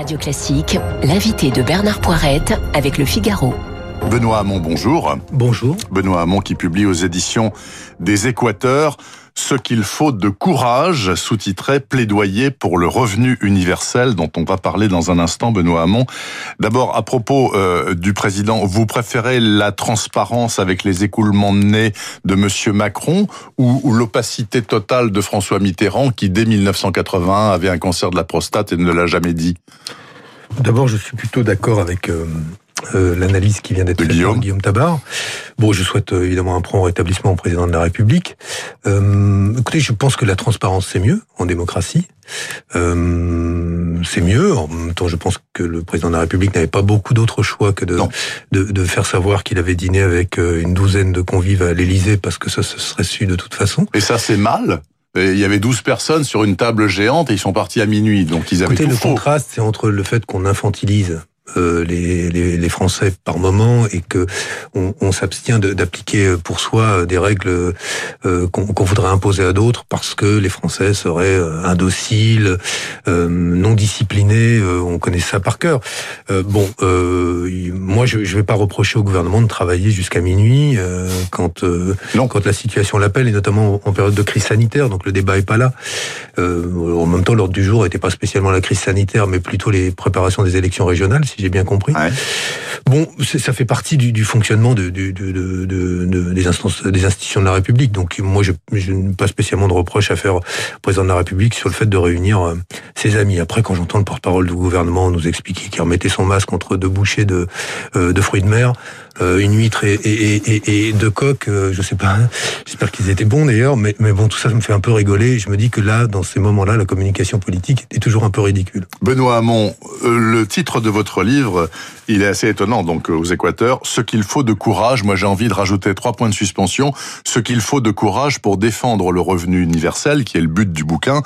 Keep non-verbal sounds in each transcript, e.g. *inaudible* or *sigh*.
Radio Classique, l'invité de Bernard Poirette avec le Figaro. Benoît Hamon, bonjour. Bonjour. Benoît Hamon qui publie aux éditions des Équateurs ce qu'il faut de courage, sous-titré Plaidoyer pour le revenu universel, dont on va parler dans un instant, Benoît Hamon. D'abord, à propos euh, du président, vous préférez la transparence avec les écoulements de nez de Monsieur Macron ou, ou l'opacité totale de François Mitterrand, qui dès 1981 avait un cancer de la prostate et ne l'a jamais dit? D'abord, je suis plutôt d'accord avec euh, euh, l'analyse qui vient d'être faite Guillaume. par Guillaume Tabar. Bon, je souhaite euh, évidemment un prompt rétablissement au président de la République. Euh, écoutez, je pense que la transparence c'est mieux en démocratie. Euh, c'est mieux. En même temps, je pense que le président de la République n'avait pas beaucoup d'autres choix que de, de, de faire savoir qu'il avait dîné avec une douzaine de convives à l'Élysée parce que ça se serait su de toute façon. Et ça, c'est mal Il y avait 12 personnes sur une table géante et ils sont partis à minuit, donc ils avaient Écoutez, tout le faux. contraste, c'est entre le fait qu'on infantilise euh, les, les, les Français par moment et que on, on s'abstient d'appliquer pour soi euh, des règles euh, qu'on qu'on voudrait imposer à d'autres parce que les Français seraient euh, indociles, euh, non disciplinés. euh, on connaît ça par cœur. Euh, bon, euh, moi, je ne vais pas reprocher au gouvernement de travailler jusqu'à minuit euh, quand euh, Non. quand la situation l'appelle et notamment en période de crise sanitaire. Donc le débat est pas là. Euh, en même temps, l'ordre du jour n'était pas spécialement la crise sanitaire, mais plutôt les préparations des élections régionales, si j'ai bien compris. Ouais. Bon, ça fait partie du, du fonctionnement de, de- de- des instances, des institutions de la République. Donc moi, je, je n'ai pas spécialement de reproche à faire au président de la République sur le fait de réunir euh, ses amis. Après, quand j'entends le porte-parole du gouvernement nous expliquer qu'il remettait son masque entre deux bouchées de, euh, de fruits de mer, une huître et, deux coques, euh, je sais pas. J'espère qu'ils étaient bons d'ailleurs, mais, mais bon, tout ça me fait un peu rigoler. Je me dis que là, dans ces moments-là, la communication politique est toujours un peu ridicule. Benoît Hamon, euh, le titre de votre livre, il est assez étonnant, donc euh, aux Équateurs. Ce qu'il faut de courage, moi j'ai envie de rajouter trois points de suspension. Ce qu'il faut de courage pour défendre le revenu universel, qui est le but du bouquin,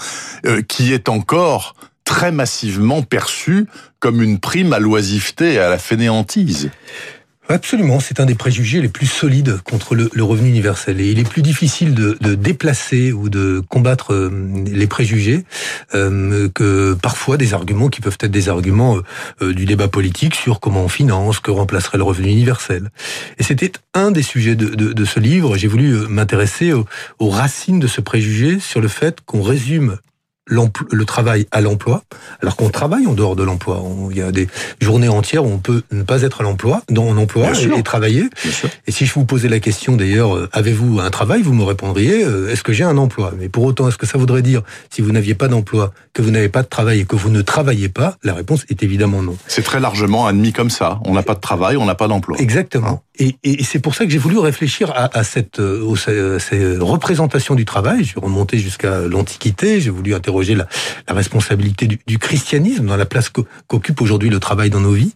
euh, qui est encore très massivement perçu comme une prime à l'oisiveté et à la fainéantise. Absolument, c'est un des préjugés les plus solides contre le, revenu universel. Et il est plus difficile de, déplacer ou de combattre euh, les préjugés euh, que parfois des arguments qui peuvent être des arguments euh, du débat politique sur comment on finance, que remplacerait le revenu universel. Et c'était un des sujets de, ce livre. J'ai voulu m'intéresser aux, racines de ce préjugé sur le fait qu'on résume le travail à l'emploi, alors qu'on travaille en dehors de l'emploi. Il y a des journées entières où on peut ne pas être à l'emploi, dans un emploi Bien sûr. et, et travailler. Et si je vous posais la question d'ailleurs, euh, avez-vous un travail Vous me répondriez, euh, est-ce que j'ai un emploi? Mais pour autant, est-ce que ça voudrait dire, si vous n'aviez pas d'emploi, que vous n'avez pas de travail et que vous ne travaillez pas? La réponse est évidemment non. C'est très largement admis comme ça. On n'a pas de travail, on n'a pas d'emploi. Exactement. Et, et c'est pour ça que j'ai voulu réfléchir à, à cette euh, à ces représentations du travail. J'ai remonté jusqu'à l'Antiquité. J'ai voulu interroger la, responsabilité du, christianisme dans la place qu'o- qu'occupe aujourd'hui le travail dans nos vies,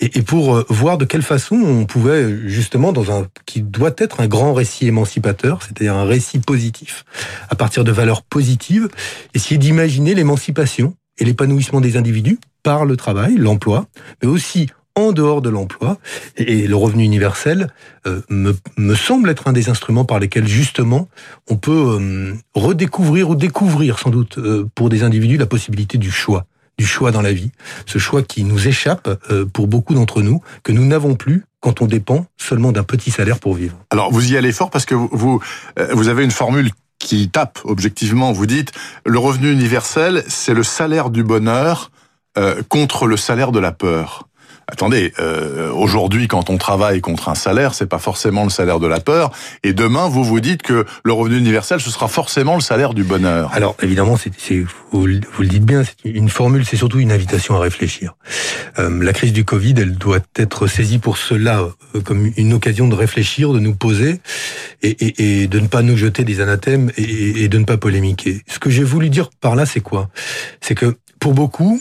et, et pour euh, voir de quelle façon on pouvait justement dans un qui doit être un grand récit émancipateur, c'est-à-dire un récit positif, à partir de valeurs positives, essayer d'imaginer l'émancipation et l'épanouissement des individus par le travail, l'emploi, mais aussi en dehors de l'emploi. Et le revenu universel euh, me, me semble être un des instruments par lesquels justement on peut euh, redécouvrir ou découvrir sans doute euh, pour des individus la possibilité du choix du choix dans la vie, ce choix qui nous échappe pour beaucoup d'entre nous, que nous n'avons plus quand on dépend seulement d'un petit salaire pour vivre. Alors vous y allez fort parce que vous vous, avez une formule qui tape objectivement. Vous dites le revenu universel, c'est le salaire du bonheur contre le salaire de la peur. Attendez, euh, aujourd'hui, quand on travaille contre un salaire, c'est pas forcément le salaire de la peur. Et demain, vous vous dites que le revenu universel, ce sera forcément le salaire du bonheur. Alors évidemment, c'est, c'est- vous, vous le dites bien, c'est une formule, c'est surtout une invitation à réfléchir. Euh, la crise du Covid, elle doit être saisie pour cela euh, comme une occasion de réfléchir, de nous poser et, et- et de ne pas nous jeter des anathèmes et, et de ne pas polémiquer. Ce que j'ai voulu dire par là, c'est quoi? C'est que pour beaucoup,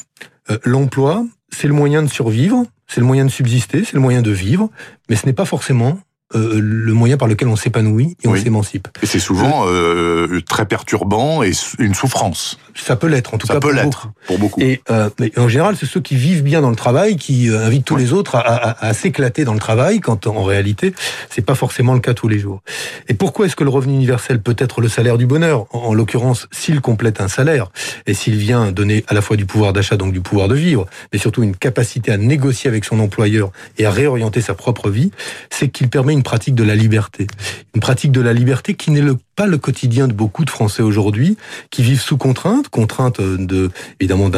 euh, l'emploi, c'est le moyen de survivre, c'est le moyen de subsister, c'est le moyen de vivre, mais ce n'est pas forcément euh, le moyen par lequel on s'épanouit et on s'émancipe. Et c'est souvent euh, très perturbant et une souffrance. Ça peut l'être, en tout ça cas peut pour, beaucoup. pour beaucoup. Et euh, mais en général, c'est ceux qui vivent bien dans le travail qui euh, invitent tous les autres à, à, à s'éclater dans le travail, quand en réalité, c'est pas forcément le cas tous les jours. Et pourquoi est-ce que le revenu universel peut être le salaire du bonheur? En, en l'occurrence, s'il complète un salaire et s'il vient donner à la fois du pouvoir d'achat, donc du pouvoir de vivre, mais surtout une capacité à négocier avec son employeur et à réorienter sa propre vie, c'est qu'il permet une pratique de la liberté. Une pratique de la liberté qui n'est le pas le quotidien de beaucoup de Français aujourd'hui qui vivent sous contrainte, contraintes de évidemment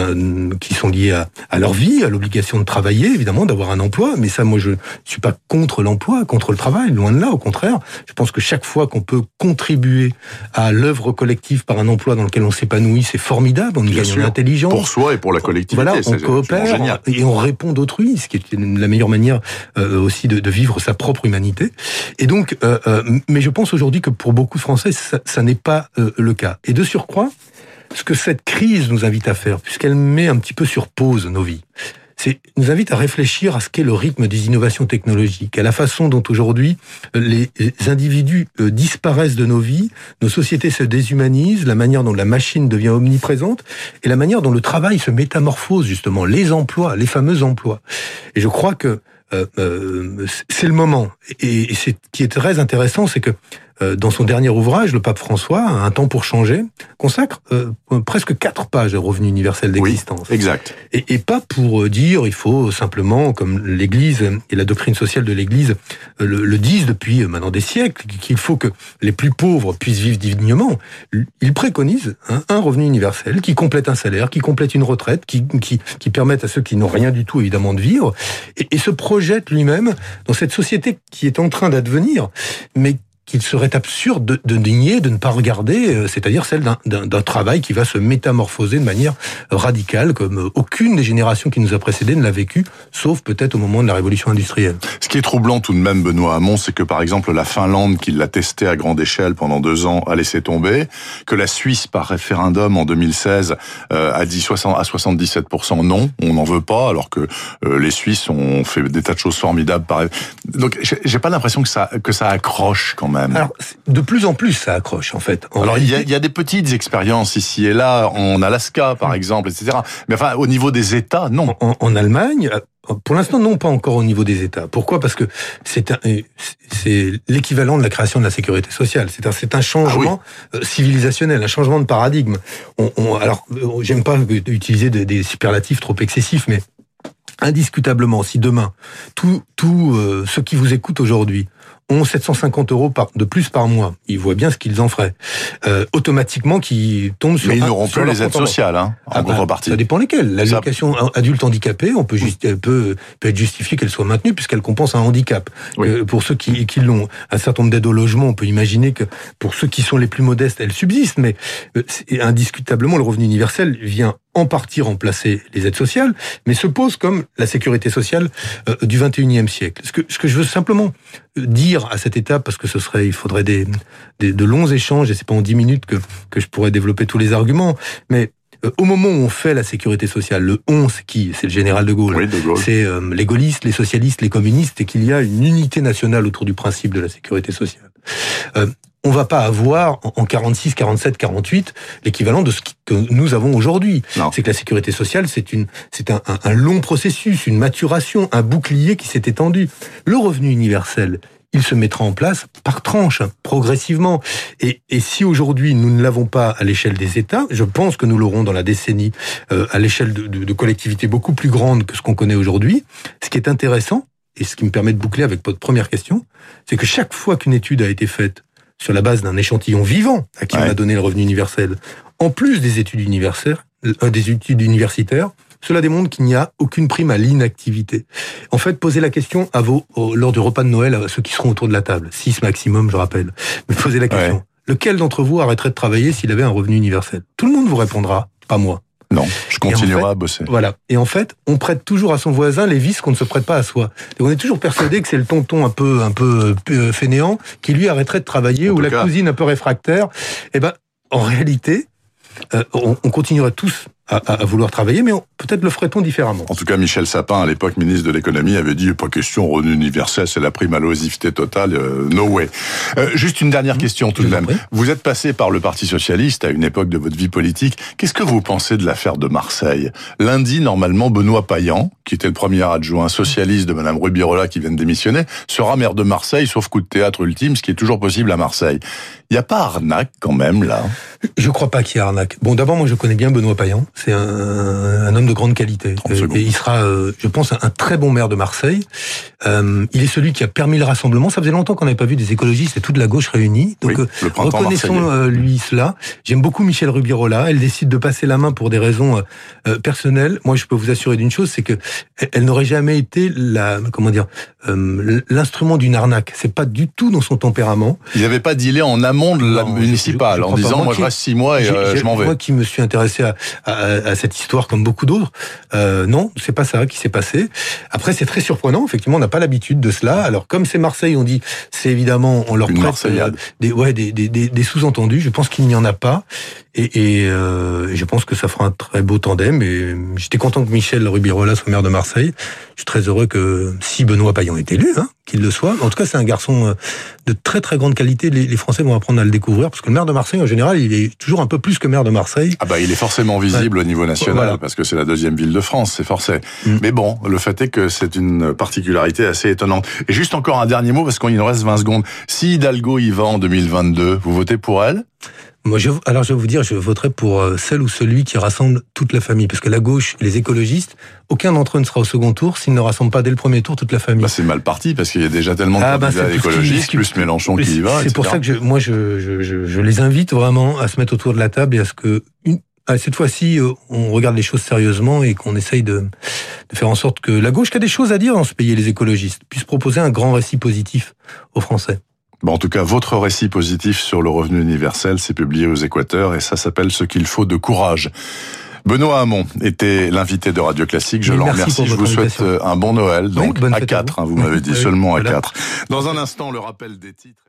qui sont liées à, à, leur vie, à l'obligation de travailler, évidemment d'avoir un emploi. Mais ça, moi, je suis pas contre l'emploi, contre le travail, loin de là. Au contraire, je pense que chaque fois qu'on peut contribuer à l'œuvre collective par un emploi dans lequel on s'épanouit, c'est formidable. On y gagne en intelligence pour soi et pour la collectivité. Voilà, on coopère et on répond d'autrui, ce qui est la meilleure manière euh, aussi de, de, vivre sa propre humanité. Et donc, euh, euh, mais je pense aujourd'hui que pour beaucoup de Français ça, n'est pas euh, le cas. Et de surcroît, ce que cette crise nous invite à faire, puisqu'elle met un petit peu sur pause nos vies, c'est nous invite à réfléchir à ce qu'est le rythme des innovations technologiques, à la façon dont aujourd'hui les individus euh, disparaissent de nos vies, nos sociétés se déshumanisent, la manière dont la machine devient omniprésente et la manière dont le travail se métamorphose justement, les emplois, les fameux emplois. Et je crois que euh, euh, c'est le moment. Et, ce qui est très intéressant, c'est que euh, dans son dernier ouvrage, le pape François, Un temps pour changer, consacre euh, presque quatre pages au revenu universel d'existence. Oui, exact. Et, et, pas pour euh, dire il faut simplement, comme l'Église et la doctrine sociale de l'Église le, le, disent depuis maintenant des siècles, qu'il faut que les plus pauvres puissent vivre dignement. Il préconise hein, un revenu universel qui complète un salaire, qui complète une retraite, qui, qui, qui permette à ceux qui n'ont rien du tout évidemment de vivre, et, et se projette lui-même dans cette société qui est en train d'advenir, mais qu'il serait absurde de, nier, de ne pas regarder, euh, c'est-à-dire celle d'un travail qui va se métamorphoser de manière radicale, comme euh, aucune des générations qui nous a précédés ne l'a vécu, sauf peut-être au moment de la révolution industrielle. Ce qui est troublant tout de même, Benoît Hamon, c'est que par exemple la Finlande, qui l'a testé à grande échelle pendant deux ans, a laissé tomber, que la Suisse, par référendum en 2016, euh, a dit 60 à 77% non, on n'en veut pas, alors que les Suisses ont fait des tas de choses formidables. Par... Donc j'ai pas l'impression que ça que ça accroche quand même. Alors, de plus en plus, ça accroche, en fait. Alors, il y, a, il y, a, des petites expériences ici et là, en Alaska, par exemple, etc. Mais enfin, au niveau des États, non. En, en Allemagne, pour l'instant, non, pas encore au niveau des États. Pourquoi? Parce que c'est c'est l'équivalent de la création de la sécurité sociale. C'est un, c'est un changement ah oui. civilisationnel, un changement de paradigme. On, on, alors, j'aime pas utiliser des, des superlatifs trop excessifs, mais indiscutablement, si demain, tous tout, euh, ceux qui vous écoutent aujourd'hui ont 750 euros par, de plus par mois, ils voient bien ce qu'ils en feraient. Euh, automatiquement, qui tombent sur. Mais ils n'auront plus les aides sociales, hein, en ah contrepartie. ça dépend lesquelles. L'allocation ça... adulte handicapé, on peut, juste, peut, peut être justifié qu'elle soit maintenue puisqu'elle compense un handicap. Oui. Euh, pour ceux qui, qui l'ont, un certain nombre d'aides au logement, on peut imaginer que pour ceux qui sont les plus modestes, elles subsistent. Mais euh, indiscutablement, le revenu universel vient en partie remplacer les aides sociales, mais se pose comme la sécurité sociale euh, du 21e siècle. Ce que, ce que je veux simplement dire à cette étape, parce que ce serait, il faudrait des, des de longs échanges, et c'est pas en dix minutes que, que je pourrais développer tous les arguments, mais euh, au moment où on fait la sécurité sociale, le on, c'est qui C'est le général de Gaulle. Oui, de Gaulle. C'est euh, les gaullistes, les socialistes, les communistes, et qu'il y a une unité nationale autour du principe de la sécurité sociale. Euh, on va pas avoir en 46, 47, 48 l'équivalent de ce que nous avons aujourd'hui. C'est que la sécurité sociale, c'est une, c'est un, un, un, long processus, une maturation, un bouclier qui s'est étendu. Le revenu universel, il se mettra en place par tranche, progressivement. Et, et si aujourd'hui nous ne l'avons pas à l'échelle des États, je pense que nous l'aurons dans la décennie euh, à l'échelle de, de, de collectivités beaucoup plus grandes que ce qu'on connaît aujourd'hui. Ce qui est intéressant, et ce qui me permet de boucler avec votre première question, c'est que chaque fois qu'une étude a été faite sur la base d'un échantillon vivant à qui ouais. on a donné le revenu universel, en plus des études universitaires, euh, des études universitaires, cela démontre qu'il n'y a aucune prime à l'inactivité. En fait, posez la question à vos, au, lors du repas de Noël à ceux qui seront autour de la table, six maximum, je rappelle. Mais posez la question. Ouais. Lequel d'entre vous arrêterait de travailler s'il avait un revenu universel? Tout le monde vous répondra, pas moi. Non, je continuerai en fait, à bosser. Voilà. Et en fait, on prête toujours à son voisin les vices qu'on ne se prête pas à soi. Et on est toujours persuadé que c'est le tonton un peu, un peu euh, fainéant qui lui arrêterait de travailler en ou la cas. cousine un peu réfractaire. Eh ben, en réalité, euh, on, on continuerait tous à, vouloir travailler, mais peut-être le ferait-on différemment. En tout cas, Michel Sapin, à l'époque ministre de l'économie, avait dit pas question revenu universel, c'est la prime à l'oisiveté totale, euh, no way. Euh, juste une dernière mmh. question tout de même. Vous êtes passé par le Parti socialiste à une époque de votre vie politique. Qu'est-ce que vous pensez de l'affaire de Marseille? Lundi, normalement, Benoît Payan, qui était le premier adjoint socialiste de Madame Rubirola qui vient de démissionner, sera maire de Marseille, sauf coup de théâtre ultime, ce qui est toujours possible à Marseille. Il n'y a pas arnaque quand même là? Je crois pas qu'il y ait arnaque. Bon, d'abord, moi je connais bien Benoît Payan. C'est un, un, homme de grande qualité. Et il sera, euh, je pense, un très bon maire de Marseille. Euh, il est celui qui a permis le rassemblement. Ça faisait longtemps qu'on n'avait pas vu des écologistes et toute la gauche réunie. Donc euh, reconnaissons-lui cela. J'aime beaucoup Michel Rubirola. Elle décide de passer la main pour des raisons personnelles. Moi, je peux vous assurer d'une chose, c'est que elle n'aurait jamais été la, comment dire, l'instrument d'une arnaque. C'est pas du tout dans son tempérament. Il n'avait pas dealé en amont monde la municipale en disant moi, je reste six mois et euh, je m'en vais. Moi qui me suis intéressé à, à, à cette histoire comme beaucoup d'autres, euh, non, c'est pas ça qui s'est passé. Après c'est très surprenant, effectivement on n'a pas l'habitude de cela. Alors comme c'est Marseille, on dit c'est évidemment on leur prête euh, des, ouais, des, des, des, des sous-entendus. Je pense qu'il n'y en a pas et, et euh, je pense que ça fera un très beau tandem. Et j'étais content que Michel Rubirola soit maire de Marseille. Je suis très heureux que si Benoît Payan est élu, hein, qu'il le soit. En tout cas, c'est un garçon euh, de très très grande qualité. Les, Français vont apprendre à le découvrir parce que le maire de Marseille, en général, il est toujours un peu plus que maire de Marseille. Ah bah, il est forcément visible au niveau national parce que c'est la deuxième ville de France, c'est forcé. Mm. Mais bon, le fait est que c'est une particularité assez étonnante. Et juste encore un dernier mot parce qu'il nous reste 20 secondes. Si Hidalgo y va en 2022, vous votez pour elle? Moi, je, alors je vais vous dire, je voterai pour euh, celle ou celui qui rassemble toute la famille, parce que la gauche, les écologistes, aucun d'entre eux ne sera au second tour s'ils ne rassemblent pas dès le premier tour toute la famille. Bah, c'est mal parti parce qu'il y a déjà tellement de ah, bah, écologistes, plus Mélenchon qui y va. C'est pour ça que je, moi, je, je, je, les invite vraiment à se mettre autour de la table et à ce que une, cette fois-ci, euh, on regarde les choses sérieusement et qu'on essaye de, de, faire en sorte que la gauche, qui a des choses à dire dans ce pays, les écologistes, puisse proposer un grand récit positif aux Français. Bon, en tout cas, votre récit positif sur le revenu universel, c'est publié aux Équateurs et ça s'appelle Ce qu'il faut de courage. Benoît Hamon était l'invité de Radio Classique. Je l'en remercie. Je vous souhaite un bon Noël. Donc à quatre, hein, vous m'avez dit *laughs* seulement à quatre. Dans un instant, le rappel des titres.